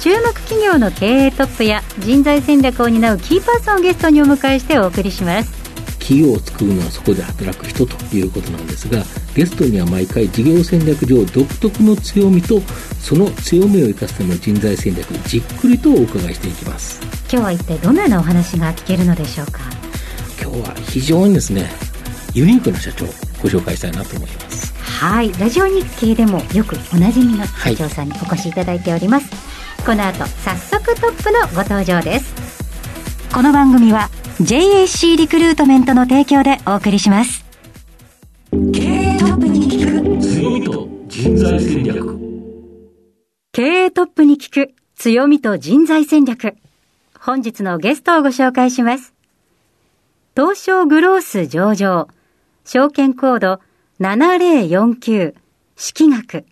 注目企業の経営トップや人材戦略を担うキーパーソンをゲストにお迎えしてお送りします。企業を作るのはそこで働く人ということなんですがゲストには毎回事業戦略上独特の強みとその強みを生かすための人材戦略じっくりとお伺いしていきます。今日は一体どのようなお話が聞けるのでしょうか？今日は非常にですねユニークな社長をご紹介したいなと思います。はいラジオ日経でもよくおなじみの社長さんにお越しいただいております、はいこの後早速トップのご登場です。この番組は JAC リクルートメントの提供でお送りします。経営トップに聞く強みと人材戦略。経営トップに聞く強みと人材戦略。本日のゲストをご紹介します。東証グロース上場。証券コード7049式学。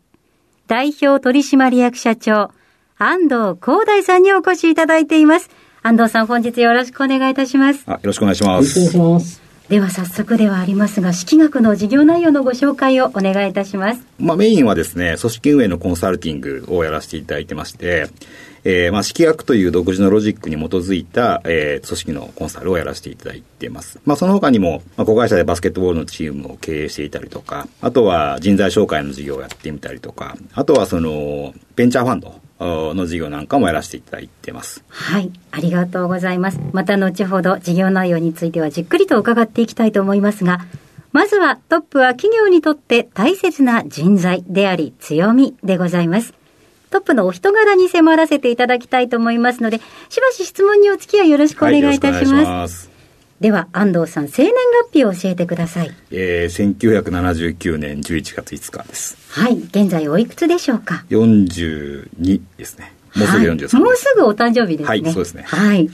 代表取締役社長安藤光大さんにお越しいただいています。安藤さん、本日よろしくお願いいたします。あよろしくお願いします。よろしくお願いします。では早速ではありますが、式学の事業内容のご紹介をお願いいたします。まあメインはですね、組織運営のコンサルティングをやらせていただいてまして、えー、まあ、式学という独自のロジックに基づいた、えー、組織のコンサルをやらせていただいています。まあ、その他にも、まあ、子会社でバスケットボールのチームを経営していたりとか、あとは人材紹介の事業をやってみたりとか、あとはその、ベンチャーファンド、の事業なんかもやらせていただいてます。はい、ありがとうございます。また後ほど事業内容についてはじっくりと伺っていきたいと思いますが、まずはトップは企業にとって大切な人材であり強みでございます。トップのお人柄に迫らせていただきたいと思いますので、しばし質問にお付き合いよろしくお願いいたします。はい、ますでは、安藤さん、生年月日を教えてください。えー、1979年11月5日です。はい、現在おいくつでしょうか ?42 ですね。もうすぐ43、はい、もうすぐお誕生日ですね。はい、そうですね。はい。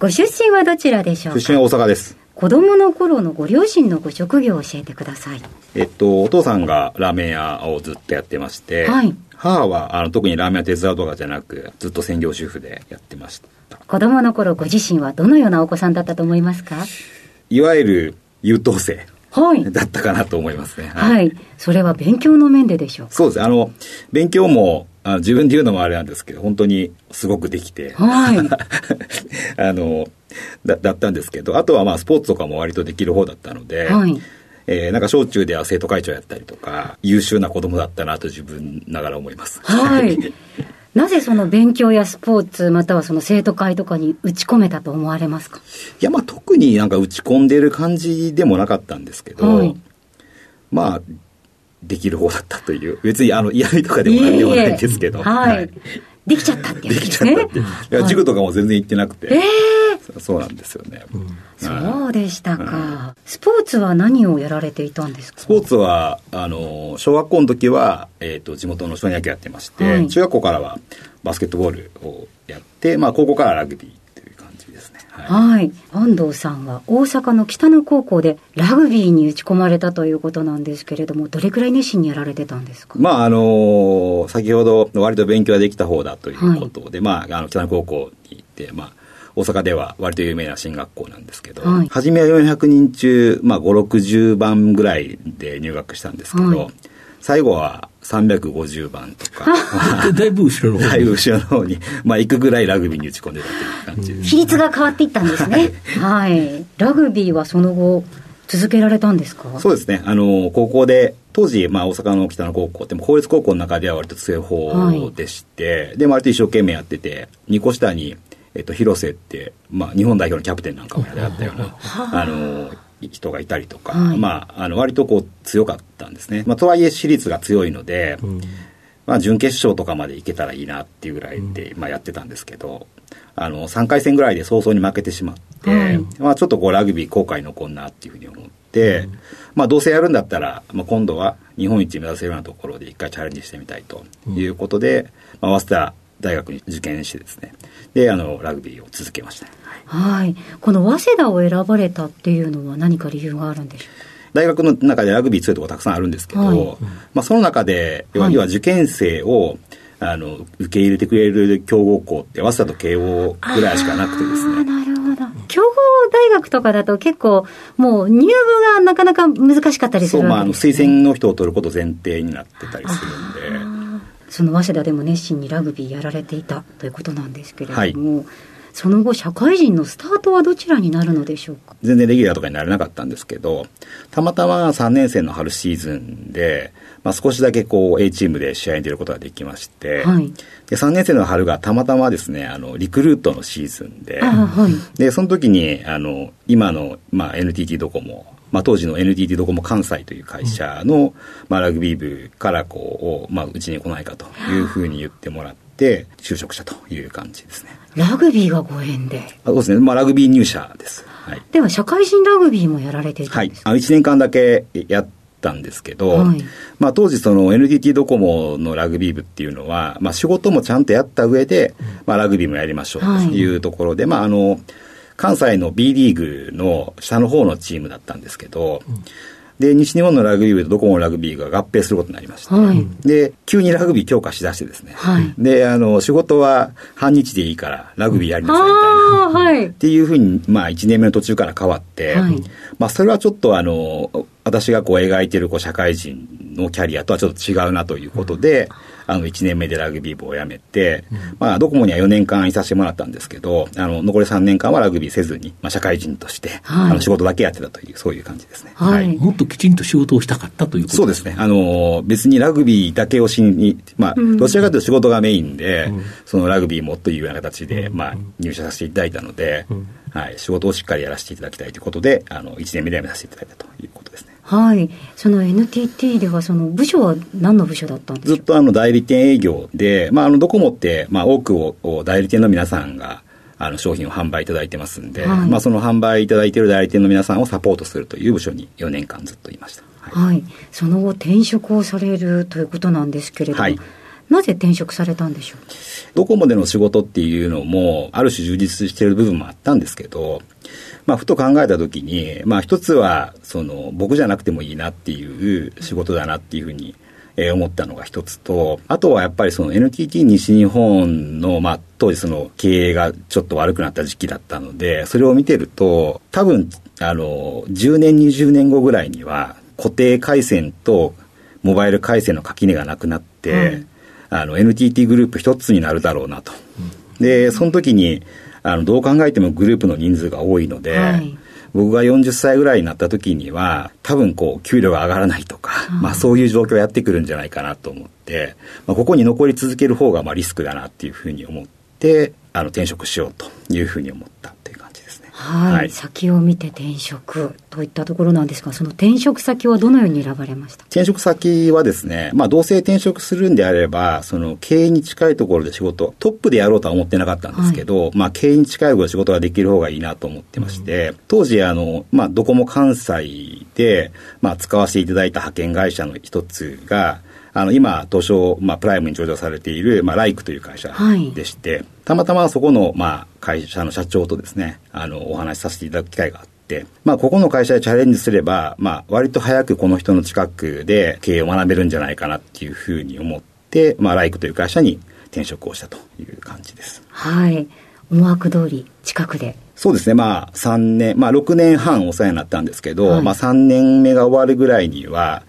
ご出身はどちらでしょうか？出身は大阪です。子供の頃のご両親のご職業を教えてください。えっと、お父さんがラーメン屋をずっとやってまして、はい、母はあの特にラーメン屋手伝うとかじゃなく、ずっと専業主婦でやってました。子供の頃ご自身はどのようなお子さんだったと思いますか？いわゆる優等生。はい。だったかなと思いますね。はい。はい、それは勉強の面ででしょうそうです。あの、勉強も、あの自分で言うのもあれなんですけど、本当にすごくできて、はい。あのだ、だったんですけど、あとはまあスポーツとかも割とできる方だったので、はい。えー、なんか小中では生徒会長やったりとか、優秀な子供だったなと自分ながら思います。はい。なぜその勉強やスポーツ、またはその生徒会とかに打ち込めたと思われますか？いや、まあ特になんか打ち込んでる感じでもなかったんですけど、はい、まあ、できる方だったという、別にあの嫌味とかでもなんでもないんですけど。はい、はいできちゃったってね。できちゃったって。いや、塾とかも全然行ってなくて。ええー、そうなんですよね。うん、そうでしたか、うん、スポーツは何をやられていたんですか？スポーツは、あの、小学校の時は、えっ、ー、と、地元の少年野球やってまして、はい、中学校からはバスケットボールをやって、まあ、高校からラグビー。はい、安藤さんは大阪の北野高校でラグビーに打ち込まれたということなんですけれども、どれくらい熱心にやられてたんですか？まああの先ほど割と勉強ができた方だということで、はい、まああの北野高校に行って、まあ大阪では割と有名な進学校なんですけど、はい、初めは400人中、まあ、5、60番ぐらいで入学したんですけど、はい、最後は350番とか。だいぶ後ろの方に。だいぶ後ろの方に、まあ行くぐらいラグビーに打ち込んでたという感じ比率が変わっていったんですね。はい。ラグビーはその後、続けられたんですか？そうですね。あの、高校で、当時、まあ大阪の北の高校って公立高校の中では割と強い方でして、はい、で、割と一生懸命やってて、2個下に、えっと、広瀬って、まあ日本代表のキャプテンなんかもやったような、あ。の、人がいたりとか、はい、まあ、あの、割とこう強かったんですね。まあ、とはいえ私立が強いので、うん、まあ、準決勝とかまでいけたらいいなっていうぐらいで、まあ、やってたんですけど、あの、3回戦ぐらいで早々に負けてしまって、はい、まあ、ちょっとこう、ラグビー後悔残んなっていうふうに思って、うん、まあ、どうせやるんだったら、まあ、今度は日本一目指せるようなところで一回チャレンジしてみたいということで、うん、まあ、早稲田大学に受験してですね、で、あの、ラグビーを続けました。はい。この早稲田を選ばれたっていうのは何か理由があるんでしょう大学の中でラグビー強いところたくさんあるんですけど、はい、まあ、その中で、要は,、要は受験生を、あの、受け入れてくれる強豪校って、早稲田と慶応ぐらいしかなくてですね。なるほど。強豪大学とかだと結構、もう入部がなかなか難しかったりする、ね、そう、まあ、あの、推薦の人を取ること前提になってたりするんで。その早稲田でも熱心にラグビーやられていたということなんですけれども、はい。その後、社会人のスタートはどちらになるのでしょうか？全然レギュラーとかになれなかったんですけど、たまたま3年生の春シーズンで、まあ、少しだけこう A チームで試合に出ることができまして、はい、で3年生の春がたまたまですね、あの、リクルートのシーズンで、はい、で、その時に、あの、今の、まあ、NTT ドコモ、まあ、当時の NTT ドコモ関西という会社の、まあ、ラグビー部からこう、まあ、うちに来ないかというふうに言ってもらって、就職したという感じですね。ラグビーがご縁で。そうですね。まあ、ラグビー入社です。はい。では、社会人ラグビーもやられていたんですか？はい。あ1年間だけやったんですけど、はい、まあ、当時その NTT ドコモのラグビー部っていうのは、まあ、仕事もちゃんとやった上で、まあ、ラグビーもやりましょうというところで、はい、まあ、あの、関西の B リーグの下の方のチームだったんですけど、うん。で、西日本のラグビー部とドコモのラグビーが合併することになりまして、はい、で、急にラグビー強化しだしてですね、はい、で、あの、仕事は半日でいいからラグビーやりなさいみたいな、はい、っていうふうに、まあ、1年目の途中から変わって、まあ、それはちょっとあの、私がこう描いてるこう社会人のキャリアとはちょっと違うなということで、あの、1年目でラグビー部を辞めて、うん、まあ、ドコモには4年間いさせてもらったんですけど、あの、残り3年間はラグビーせずに、まあ、社会人として、はい、あの、仕事だけやってたという、そういう感じですね。はい。もっときちんと仕事をしたかったということそうですね。あの、別にラグビーだけをしに、まあ、どちらかというと仕事がメインで、うん、そのラグビーもというような形で、まあ、入社させていただいたので、はい、仕事をしっかりやらせていただきたいということで、あの、1年目で辞めさせていただいたということですね。はい、その NTT では、その部署は何の部署だったんですか？ずっとあの代理店営業で、まあ、あのドコモって、まあ、多くを代理店の皆さんが、あの商品を販売いただいてますんで、はい、まあ、その販売いただいている代理店の皆さんをサポートするという部署に4年間ずっといました。はい、はい、その後転職をされるということなんですけれども、はい、なぜ転職されたんでしょう？ドコモでの仕事っていうのも、ある種充実している部分もあったんですけど、まあ、ふと考えたときに、まあ、一つは、その、僕じゃなくてもいいなっていう仕事だなっていうふうに、えー、思ったのが一つと、あとはやっぱりその NTT 西日本の、まあ、当時その経営がちょっと悪くなった時期だったので、それを見てると、多分、あの、10年、20年後ぐらいには、固定回線とモバイル回線の垣根がなくなって、うん、あの、NTT グループ一つになるだろうなと。で、その時に、あの、どう考えてもグループの人数が多いので、はい、僕が40歳ぐらいになった時には、多分こう、給料が上がらないとか、まあそういう状況をやってくるんじゃないかなと思って、まあ、ここに残り続ける方がまあリスクだなっていうふうに思って、あの、転職しようというふうに思ったはい、はい、先を見て転職といったところなんですが、その転職先はどのように選ばれました？転職先はですね、まあ、どうせ転職するんであれば、その経営に近いところで仕事、トップでやろうとは思ってなかったんですけど、はい、まあ、経営に近いところで仕事ができる方がいいなと思ってまして、うん、当時、あの、まあ、ドコモ関西で、まあ、使わせていただいた派遣会社の一つが、あの、今、東証、まあ、プライムに上場されている、まあ、ライクという会社でして、はい、たまたまそこの、まあ、会社の社長とですね、あの、お話しさせていただく機会があって、まあ、ここの会社でチャレンジすれば、まあ、割と早くこの人の近くで経営を学べるんじゃないかなっていうふうに思って、まあ、ライクという会社に転職をしたという感じです。はい。思惑通り、近くで。そうですね。まあ、3年、まあ、6年半お世話になったんですけど、はい、まあ、3年目が終わるぐらいには、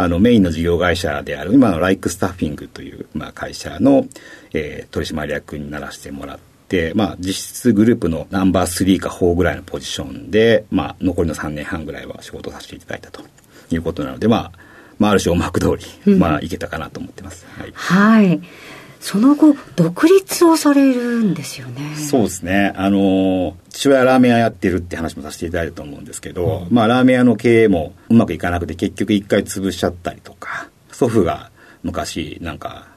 あの、メインの事業会社である、今のライクスタッフィングという、まあ、会社の、えー、取締役にならせてもらって、まあ、実質グループのナンバー3か4ぐらいのポジションで、まあ、残りの3年半ぐらいは仕事させていただいたということなので、まあ、まあ、ある種思惑通り、まあ、いけたかなと思ってます。はい。はいその後、独立をされるんですよね。そうですね。あの、父親ラーメン屋やってるって話もさせていただいたと思うんですけど、うん、まあ、ラーメン屋の経営もうまくいかなくて、結局一回潰しちゃったりとか、祖父が昔、なんか、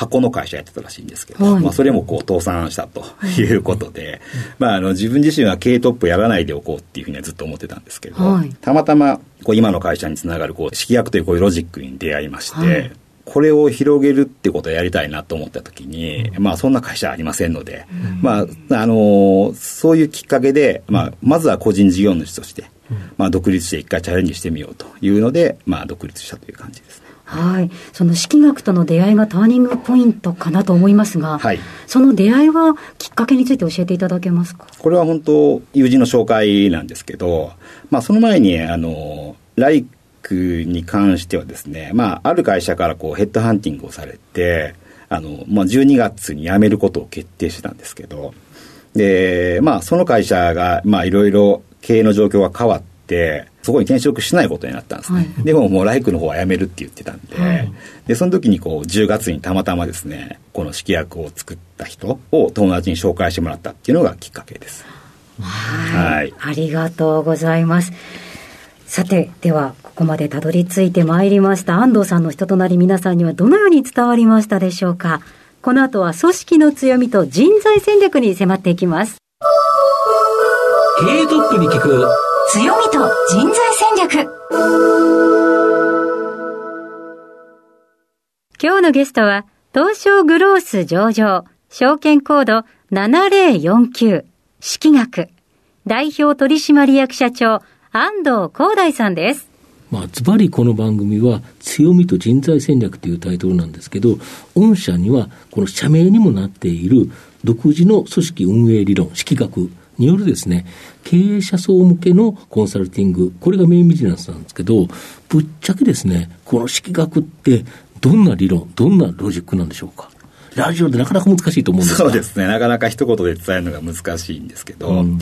箱の会社やってたらしいんですけど、はい、まあそれもこう倒産したとい。うことで、まああの自分自身は経営トップやらないでおこうっていうふうにはずっと思ってたんですけど、はい、たまたまこう今の会社につながるこう式役というこういうロジックに出会いまして、はいこれを広げるってことをやりたいなと思ったときに、まあ、そんな会社ありませんので、まあ、あのそういうきっかけで、まあ、まずは個人事業主として、まあ、独立して一回チャレンジしてみようというので、まあ、独立したという感じですね。はい。その式学との出会いがターニングポイントかなと思いますが、はい、その出会いはきっかけについて教えていただけますか？これは本当、友人の紹介なんですけど、まあ、その前に、あの、ライクに関してはですね、まあ、ある会社からこうヘッドハンティングをされて、あの、まあ、12月に辞めることを決定したんですけど、で、まあ、その会社が、まあ、いろいろ経営の状況が変わって、そこに転職しないことになったんですね。はい、でももうライクの方は辞めるって言ってたんで、はい、で、その時にこう10月にたまたまですね、この式役を作った人を友達に紹介してもらったっていうのがきっかけです。はい。ありがとうございます。さて、では、ここまでたどり着いてまいりました。安藤さんの人となり皆さんにはどのように伝わりましたでしょうか。この後は組織の強みと人材戦略に迫っていきます。経営トップに聞く。強みと人材戦略。今日のゲストは東証グロース上場証券コード7049式学。代表取締役社長安藤光大さんです。まあ、ズバリこの番組は強みと人材戦略というタイトルなんですけど、御社にはこの社名にもなっている独自の組織運営理論、式学によるですね、経営者層向けのコンサルティング、これがメインビジネスなんですけど、ぶっちゃけですね、この式学ってどんな理論、どんなロジックなんでしょうか？ラジオでなかなか難しいと思うんですそうですね。なかなか一言で伝えるのが難しいんですけど、うん、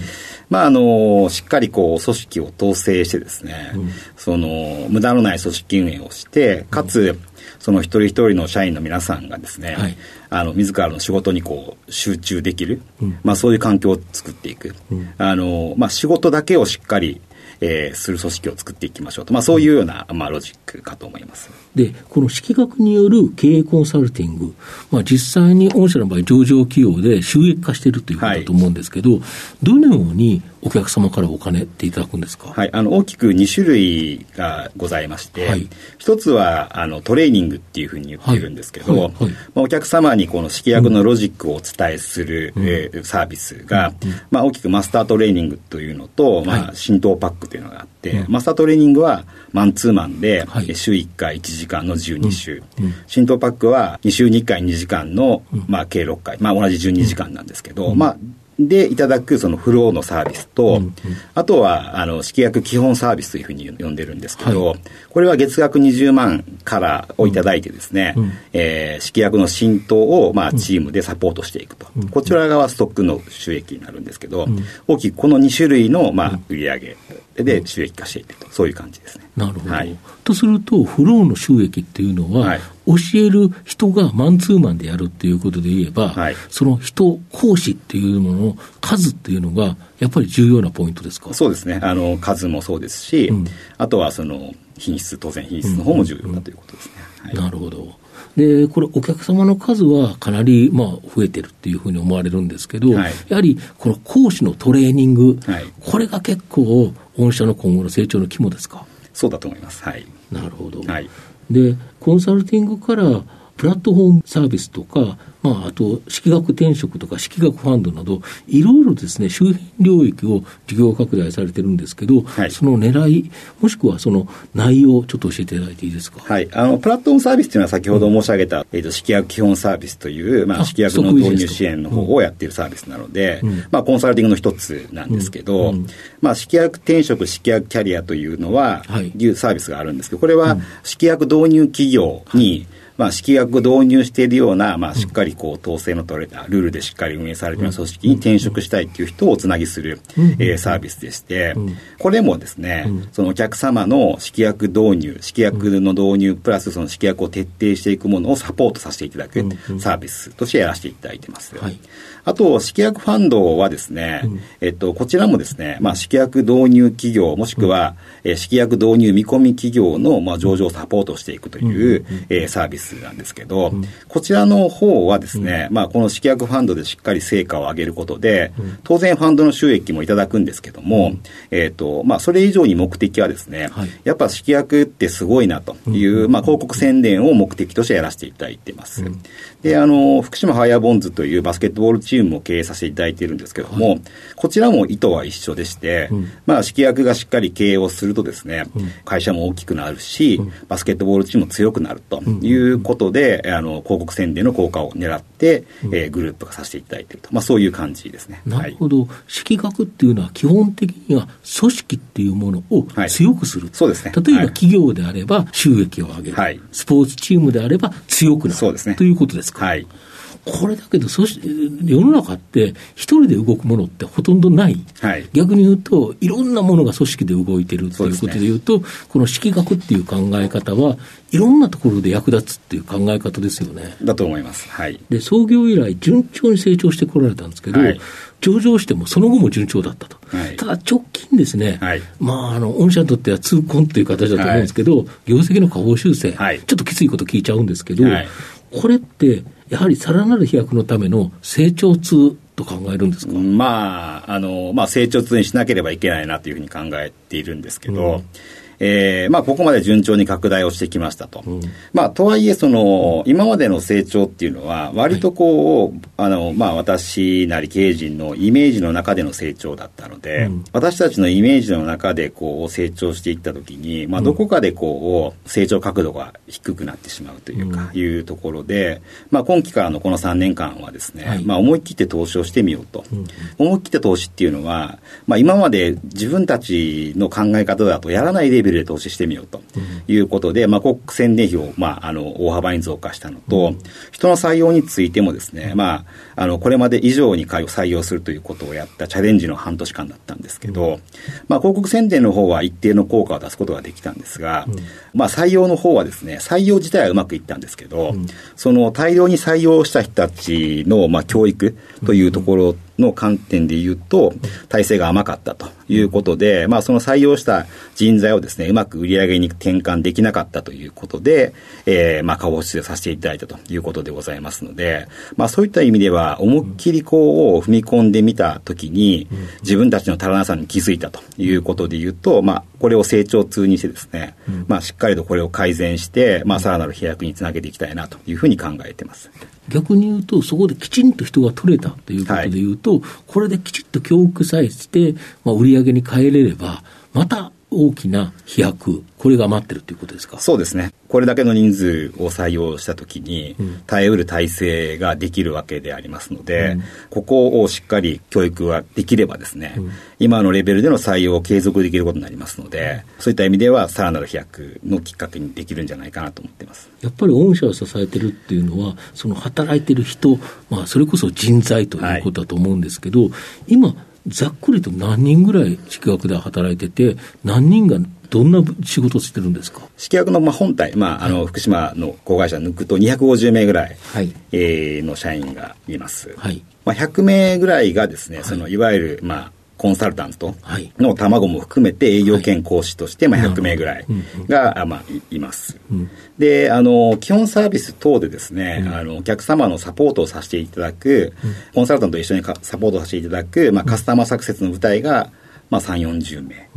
まあ、あの、しっかりこう、組織を統制してですね、うん、その、無駄のない組織運営をして、かつ、その一人一人の社員の皆さんがですね、はい、あの自らの仕事にこう集中できる、うん、まあ、そういう環境を作っていく、うん、あのまあ、仕事だけをしっかりえー、する組織を作っていきましょうと、まあ、そういうような、まあ、ロジックかと思いますでこの式学による経営コンサルティング、まあ、実際に御社の場合、上場企業で収益化しているということだと思うんですけど、はい、どのようにお客様からお金っていただくんですか、はい、あの大きく2種類がございまして、はい、一つはあのトレーニングっていうふうに言ってるんですけど、はい。はい、まあ、お客様にこの式薬のロジックをお伝えする、うん、えー、サービスが、うん、まあ、大きくマスタートレーニングというのと、まあ、浸透パックというのがあって、うん、マスタートレーニングはマンツーマンで、週1回1時間の12週、浸透パックは2週に1回2時間の、まあ、計6回、まあ、同じ12時間なんですけど、まあでいただくそのフローのサービスと、うん。うん、あとはあの式薬基本サービスというふうに呼んでるんですけど、はい、これは月額20万からをいただいてですね、うん、えー、式薬の浸透をまあチームでサポートしていくと、うん、こちら側ストックの収益になるんですけど、うん、大きくこの2種類のまあ売上で収益化していくと。そういう感じですね。なるほど、はい、とするとフローの収益っていうのは、はい。教える人がマンツーマンでやるっていうことで言えば、はい、その人、講師っていうものの数っていうのが、やっぱり重要なポイントですか？そうですね。あの、数もそうですし、うん、あとはその、品質、当然品質の方も重要だということですね。はい、なるほど。で、これ、お客様の数はかなり、まあ、増えてるっていうふうに思われるんですけど、はい、やはり、この講師のトレーニング、はい、これが結構、御社の今後の成長の肝ですか？そうだと思います。はい。なるほど。はい。で、コンサルティングからプラットフォームサービスとか、まあ、あと、式学転職とか、式学ファンドなど、いろいろですね、周辺領域を事業拡大されてるんですけど、はい、その狙い、もしくはその内容、ちょっと教えていただいていいですか？はい。あの、プラットフォームサービスというのは先ほど申し上げた、うん、えっ、ー、と、式学基本サービスという、まあ、式学の導入支援の方をやっているサービスなので、うん、まあ、コンサルティングの一つなんですけど、うん、まあ、式学転職、式学キャリアというのは、はい、いうサービスがあるんですけど、これは、式学導入企業に、はいまあ、式薬を導入しているような、まあ、しっかりこう、統制の取れた、ルールでしっかり運営されている組織に転職したいっていう人をつなぎする、えー、サービスでして、これもですね、そのお客様の式薬導入、式薬の導入、プラスその式薬を徹底していくものをサポートさせていただくサービスとしてやらせていただいてます。はい、あと、式薬ファンドはですね、えっと、こちらもですね、まあ、式薬導入企業、もしくは、えー、式薬導入見込み企業の、まあ、上場サポートしていくという、えー、サービススなんですけど、うん、こちらの方はですね、うん、まあ、この式薬ファンドでしっかり成果を上げることで、当然ファンドの収益もいただくんですけども、えっ、ー、と、まあ、それ以上に目的はですね、はい、やっぱ式薬ってすごいなという、まあ、広告宣伝を目的としてやらせていただいてます。で、あの、福島ファイアボンズというバスケットボールチームも経営させていただいているんですけども、はい、こちらも意図は一緒でして、まあ、式薬がしっかり経営をするとですね、会社も大きくなるし、バスケットボールチームも強くなるということで、あの広告宣伝の効果を狙って、えー、グループ化させていただいていると、まあ、そういう感じですね。なるほど、はい、式学っていうのは基本的には組織っていうものを強くする、はい、そうですね。例えば企業であれば収益を上げる、はい、スポーツチームであれば強くなる。そうです、ね、ということですか？はい。これだけど、そし世の中って、一人で動くものってほとんどない、はい、逆に言うと、いろんなものが組織で動いてるっていうことでいうと、うね、この式学っていう考え方は、いろんなところで役立つっていう考え方ですよね。だと思います。はい、で創業以来、順調に成長してこられたんですけど、はい、上場してもその後も順調だったと。はい、ただ直近ですね、はい、まあ、あの、御社にとっては痛恨っていう形だと思うんですけど、業績の下方修正、ちょっときついこと聞いちゃうんですけど、これって、やはりさらなる飛躍のための成長痛と考えるんですか、まあ、あの、まあ、成長痛にしなければいけないなというふうに考えているんですけど、うんえーまあ、ここまで順調に拡大をしてきましたと。うん、まあ、とはいえ、その、今までの成長っていうのは、割とこう、はい、あの、まあ、私なり経営陣のイメージの中での成長だったので、うん、私たちのイメージの中でこう、成長していったときに、まあ、どこかでこう、成長角度が低くなってしまうというか、いうところで、まあ、今期からのこの3年間はですね、はい、まあ、思い切って投資をしてみようと。思い切って投資っていうのは、まあ、今まで自分たちの考え方だとやらないレベルベルで投資してみようということで、まあ、広告宣伝費を、まあ、あの大幅に増加したのと、人の採用についてもですね、まあ、あのこれまで以上に採用するということをやったチャレンジの半年間だったんですけど、まあ、広告宣伝の方は一定の効果を出すことができたんですが、まあ、採用の方はですね、採用自体はうまくいったんですけど、その大量に採用した人たちの、まあ、教育というところの観点で言うと、体制が甘かったということで、まあ、その採用した人材をですね、うまく売り上げに転換できなかったということで、えー、まあ、下方修正させていただいたということでございますので、まあ、そういった意味では、思いっきりこう、踏み込んでみたときに、自分たちの足らなさに気づいたということで言うと、まあ、これを成長痛にしてですね、まあ、しっかりとこれを改善して、まあ、さらなる飛躍につなげていきたいなというふうに考えてます。逆に言うと、そこできちんと人が取れたということで言うと、はい、これできちっと教育さえして、まあ、売り上げに変えれれば、また大きな飛躍、これが待ってるということですか？そうですね。これだけの人数を採用したときに、耐えうる体制ができるわけでありますので、うん、ここをしっかり教育ができればですね、うん、今のレベルでの採用を継続できることになりますので、そういった意味では、さらなる飛躍のきっかけにできるんじゃないかなと思っています。やっぱり御社を支えてるっていうのは、その働いてる人、まあ、それこそ人材ということだと思うんですけど、はい、今、ざっくりと何人ぐらい宿泊で働いてて、何人がどんな仕事をしてるんですか？式薬のまあ本体、まあ、あの福島の子会社抜くと250名ぐらい、はい。えー、の社員がいます、はい。まあ、100名ぐらいがですね、はい、そのいわゆる、まあ、コンサルタントの卵も含めて営業兼講師として、まあ、100名ぐらいが、まあ、います。で、あの、基本サービス等でですね、あの、お客様のサポートをさせていただく、コンサルタントと一緒にサポートさせていただく、まあ、カスタマーサクセスの舞台が、まあ、3、40名。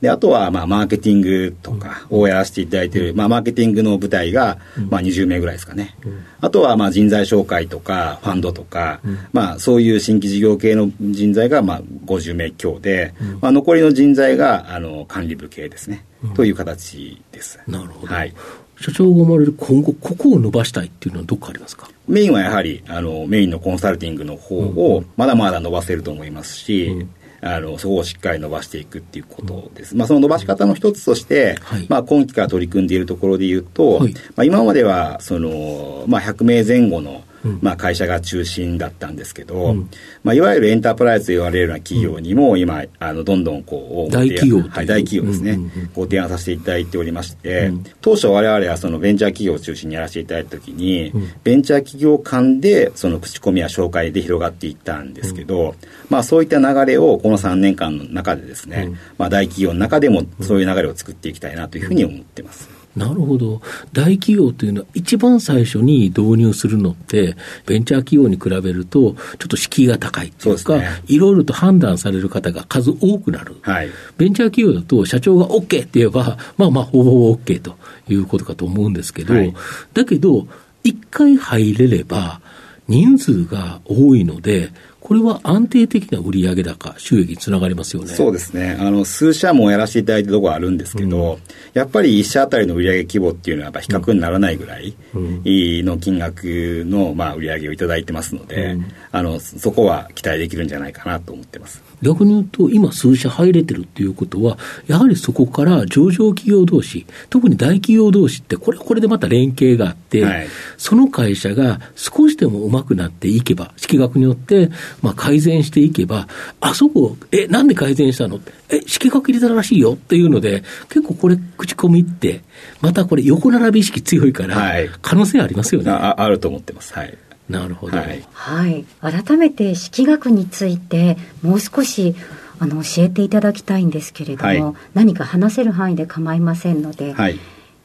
で、あとは、まあ、マーケティングとかをやらせていただいている、まあ、マーケティングの部隊が、まあ、20名ぐらいですかね。あとは、まあ、人材紹介とか、ファンドとか、まあ、そういう新規事業系の人材が、まあ、50名強で、まあ、残りの人材が、あの、管理部系ですね。という形です。なるほど。はい。社長が生まれる今後、ここを伸ばしたいっていうのはどこかありますか？メインはやはり、あの、メインのコンサルティングの方を、まだまだ伸ばせると思いますし、うん、あのそこをしっかり伸ばしていくっていうことです。まあ、その伸ばし方の一つとして、はい、まあ、今期から取り組んでいるところで言うと、はい、まあ、今まではその、まあ、100名前後のまあ、会社が中心だったんですけど、うん、まあ、いわゆるエンタープライズと言われるような企業にも今、あのどんどんこう大企業、はい、大企業ですね、ご提案させていただいておりまして、うん、当初我々はそのベンチャー企業を中心にやらせていただいたときに、うん、ベンチャー企業間でその口コミや紹介で広がっていったんですけど、まあ、そういった流れをこの3年間の中でですね、まあ、大企業の中でもそういう流れを作っていきたいなというふうに思ってます。なるほど。大企業というのは一番最初に導入するのって、ベンチャー企業に比べると、ちょっと敷居が高いというか、ね、いろいろと判断される方が数多くなる。はい、ベンチャー企業だと社長が OK って言えば、まあまあほぼほぼ OK ということかと思うんですけど、はい、だけど、一回入れれば、人数が多いので、これは安定的な売上高、収益につながりますよね。そうですね。あの、数社もやらせていただいてるところあるんですけど、うん、やっぱり1社あたりの売上規模っていうのはやっぱ比較にならないぐらいの金額の、まあ、売上をいただいてますので、うん、あの、そこは期待できるんじゃないかなと思ってます。逆に言うと、今数社入れてるっていうことは、やはりそこから上場企業同士、特に大企業同士って、これはこれでまた連携があって、はい、その会社が少しでもうまくなっていけば、式学によって、まあ、改善していけば、あそこ、え、なんで改善したの？え、式学入れたらしいよ？っていうので、結構これ、口コミって、またこれ、横並び意識強いから、可能性ありますよね。ああると思ってます。はい。なるほど、はい、はい、改めて式学についてもう少しあの教えていただきたいんですけれども、はい、何か話せる範囲で構いませんので、はい、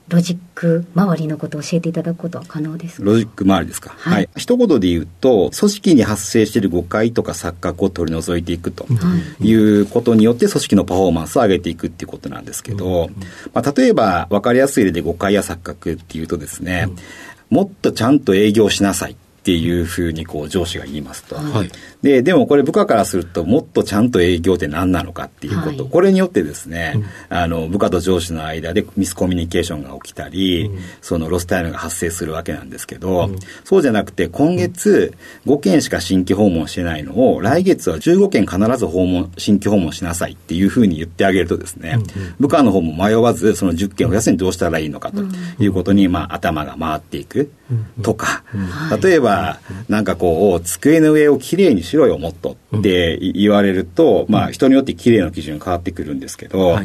ロジック周りのことを教えていただくことは可能ですか？ロジック周りですか、はい、はい、一言で言うと組織に発生している誤解とか錯覚を取り除いていくとい。うことによって組織のパフォーマンスを上げていくっていうことなんですけど、まあ、例えば分かりやすい例で誤解や錯覚っていうとですね、もっとちゃんと営業しなさいっていうふうにこう上司が言いますと、はい、ででもこれ部下からするともっとちゃんと営業って何なのかっていうこと、はい、これによってですね、うん、あの部下と上司の間でミスコミュニケーションが起きたり、うん、そのロスタイムが発生するわけなんですけど、うん、そうじゃなくて今月5件しか新規訪問してないのを来月は15件必ず訪問新規訪問しなさいっていうふうに言ってあげるとですね、部下の方も迷わずその10件を増やすにどうしたらいいのかということに、まあ、頭が回っていくとか、例えばなんかこう、机の上をきれいにしろよ、もっとって言われると、まあ、人によってきれいの基準変わってくるんですけど、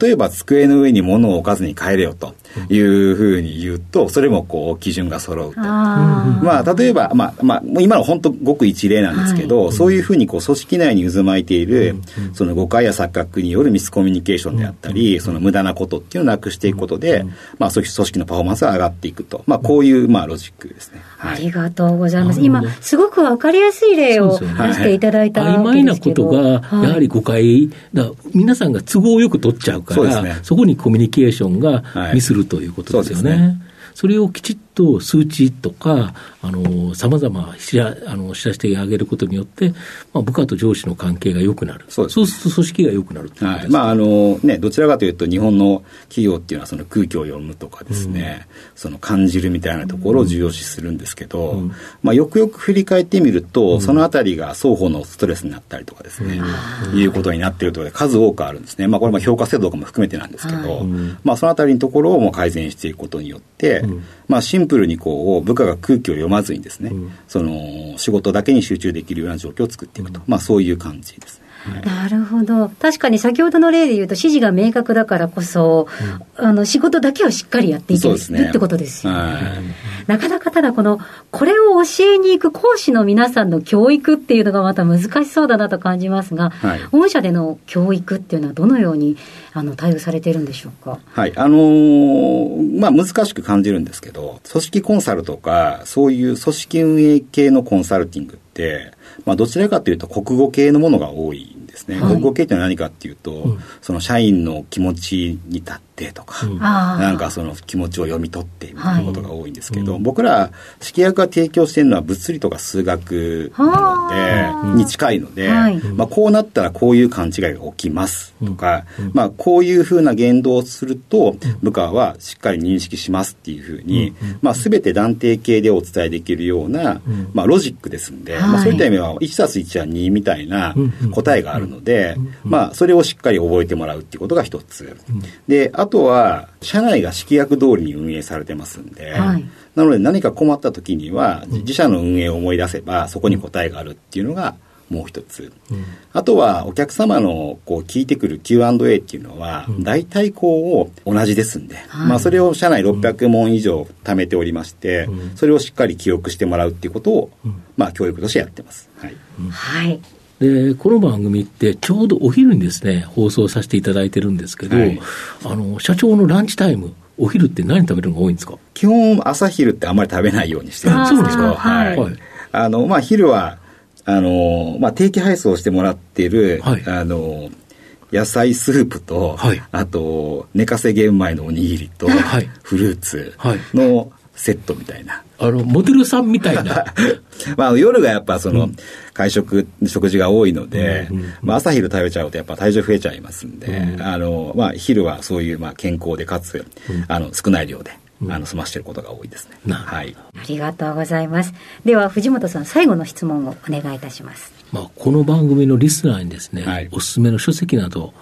例えば机の上に物を置かずに帰れよというふうに言うと、それもこう、基準が揃うと。まあ、例えば、まあ、まあ、今の本当ごく一例なんですけど、そういうふうにこう、組織内に渦巻いている、その誤解や錯覚によるミスコミュニケーションであったり、その無駄なことっていうのをなくしていくことで、まあ、組織のパフォーマンスが上がっていくと。まあ、こういう、まあ、ロジックですね。ありがとうございます。今、すごくわかりやすい例を出していただいたわけですけど、曖昧なことが、やはり誤解、だ。皆さんが都合よく取っちゃうから、そこにコミュニケーションがミスるということですよね。それをきちっと数値とか、さまざま知らあの知らせてあげることによって、まあ、部下と上司の関係が良くなる、そうそうすると組織が良くなるはい。まああのね、どちらかというと、日本の企業っていうのはその空気を読むとかですね、うん、その感じるみたいなところを重要視するんですけど、うん、まあ、よくよく振り返ってみると、うん、そのあたりが双方のストレスになったりとかですね、いうことになっているとことで、数多くあるんですね、まあ、これも評価制度とかも含めてなんですけど、まあ、そのあたりのところをも改善していくことによって、まあ、シンプルにこう部下が空気を読まずにですね、うん、その仕事だけに集中できるような状況を作っていくと、まあ、そういう感じですね。なるほど。確かに先ほどの例で言うと、指示が明確だからこそ、うん、あの仕事だけはしっかりやっていける、ね、ってことですよね。なかなかただこの、これを教えに行く講師の皆さんの教育っていうのがまた難しそうだなと感じますが、はい、御社での教育っていうのはどのようにあの対応されているんでしょうか？はい、あのー、まあ難しく感じるんですけど、組織コンサルとか、そういう組織運営系のコンサルティングって、まあどちらかというと国語系のものが多いんですね。はい、国語系って何かっていうと、うん、その社員の気持ちに立ってとか、うん、なんかその気持ちを読み取ってみたいなことが多いんですけど、はい、僕ら式薬が提供しているのは物理とか数学なので、に近いので、はい、まあこうなったらこういう勘違いが起きますとか、まあこういうふうな言動をすると部下はしっかり認識しますっていうふうに、まあ全て断定形でお伝えできるような、まあロジックですんで、まあそういった意味は1たす1は2みたいな答えがあるので、まあそれをしっかり覚えてもらうっていうことが一つ。で、あとは、社内が式約通りに運営されてますんで、はい、なので何か困った時には、自社の運営を思い出せば、そこに答えがあるっていうのが、もう一つ、うん、あとはお客様のこう聞いてくる Q&A っていうのは、大体こう同じですんで、まあ、それを社内600問以上貯めておりまして、それをしっかり記憶してもらうっていうことを、まあ、教育としてやってます。はい、はいで、この番組ってちょうどお昼にですね、放送させていただいてるんですけど、はい、あの、社長のランチタイム、お昼って何食べるのが多いんですか？基本朝昼ってあんまり食べないようにしてるんですけど、はい。あの、まあ、昼は、あの、まあ、定期配送してもらってる、はい、あの、野菜スープと、はい、あと、寝かせ玄米のおにぎりと、はい、フルーツのセットみたいな。あの、モデルさんみたいな。まあ、夜がやっぱその、会食、食事が多いので、まあ、朝昼食べちゃうとやっぱ体重増えちゃいますんで、あの、まあ、昼はそういう、まあ、健康でかつ、あの、少ない量で。あの済ましていることが多いですね、はい。ありがとうございます。では藤本さん最後の質問をお願いいたします。まあこの番組のリスナーにですね、はい、おすすめの書籍など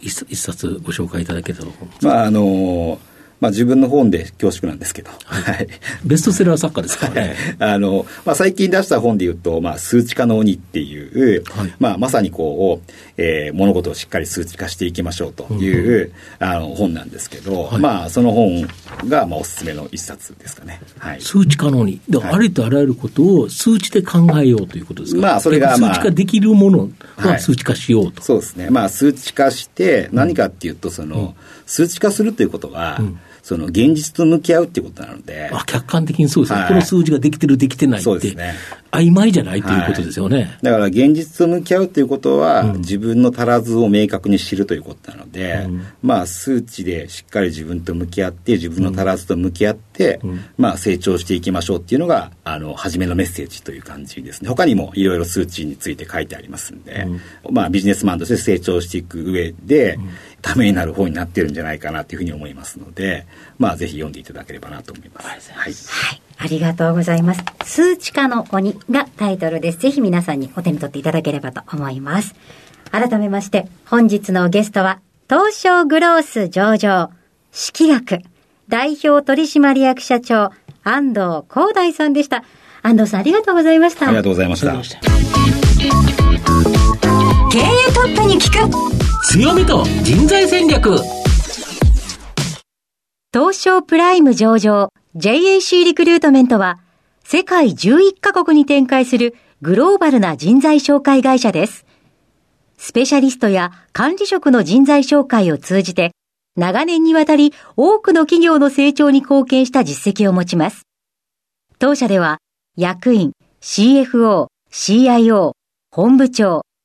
一冊ご紹介いただけたらと思います。まああのーまあ自分の本で恐縮なんですけど。はい。ベストセラー作家ですからね。あの、まあ最近出した本で言うと、まあ数値化の鬼っていう、はい、まあまさにこう、えー、物事をしっかり数値化していきましょうという、うん、あの本なんですけど、はい、まあその本がまあおすすめの一冊ですかね。はい。数値化の鬼。ありとあらゆることを数値で考えようということですか？まあそれが、まあ、数値化できるものは数値化しようと。そうですね。まあ数値化して何かっていうと、その、うん、数値化するということは、うんその現実と向き合うっていうことなので。あ客観的にそうですね、はい、この数字ができてる、できてないって、そうですね、曖昧じゃないということですよね、はい、だから現実と向き合うということは、うん、自分の足らずを明確に知るということなので、うん、まあ、数値でしっかり自分と向き合って、自分の足らずと向き合って、うん、まあ、成長していきましょうっていうのが、あの、初めのメッセージという感じですね。他にもいろいろ数値について書いてありますんで、まあ、ビジネスマンとして成長していく上で、ためになる本になってるんじゃないかなというふうに思いますので、まあ、ぜひ読んでいただければなと思います。はい。はいありがとうございます。数値化の鬼がタイトルです。ぜひ皆さんにお手に取っていただければと思います。改めまして、本日のゲストは、東証グロース上場、式学、代表取締役社長、安藤光大さんでした。安藤さんありがとうございました。ありがとうございました。経営トップに聞く強みと人材戦略東証プライム上場 JAC リクルートメントは、世界11カ国に展開するグローバルな人材紹介会社です。スペシャリストや管理職の人材紹介を通じて、長年にわたり多くの企業の成長に貢献した実績を持ちます。当社では、役員、CFO、CIO、本部長、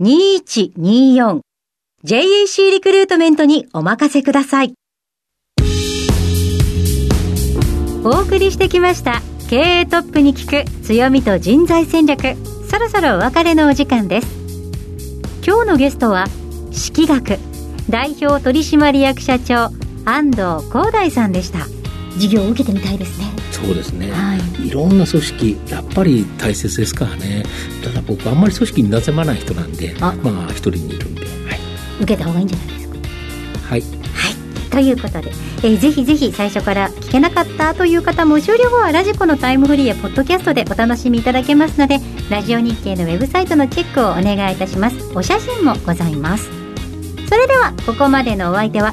2124、JAC リクルートメントにお任せください。お送りしてきました。経営トップに聞く強みと人材戦略。そろそろお別れのお時間です。今日のゲストは式学代表取締役社長安藤光大さんでした。授業を受けてみたいですね。そうですね、はい、いろんな組織やっぱり大切ですからね。ただ僕あんまり組織になぜまない人なんでまあ一人にいるんで、はい、受けた方がいいんじゃないですか？はい。はい。ということで、えー、ぜひぜひ最初から聞けなかったという方も終了後はラジコのタイムフリーやポッドキャストでお楽しみいただけますのでラジオ日経のウェブサイトのチェックをお願いいたします。お写真もございます。それではここまでのお相手は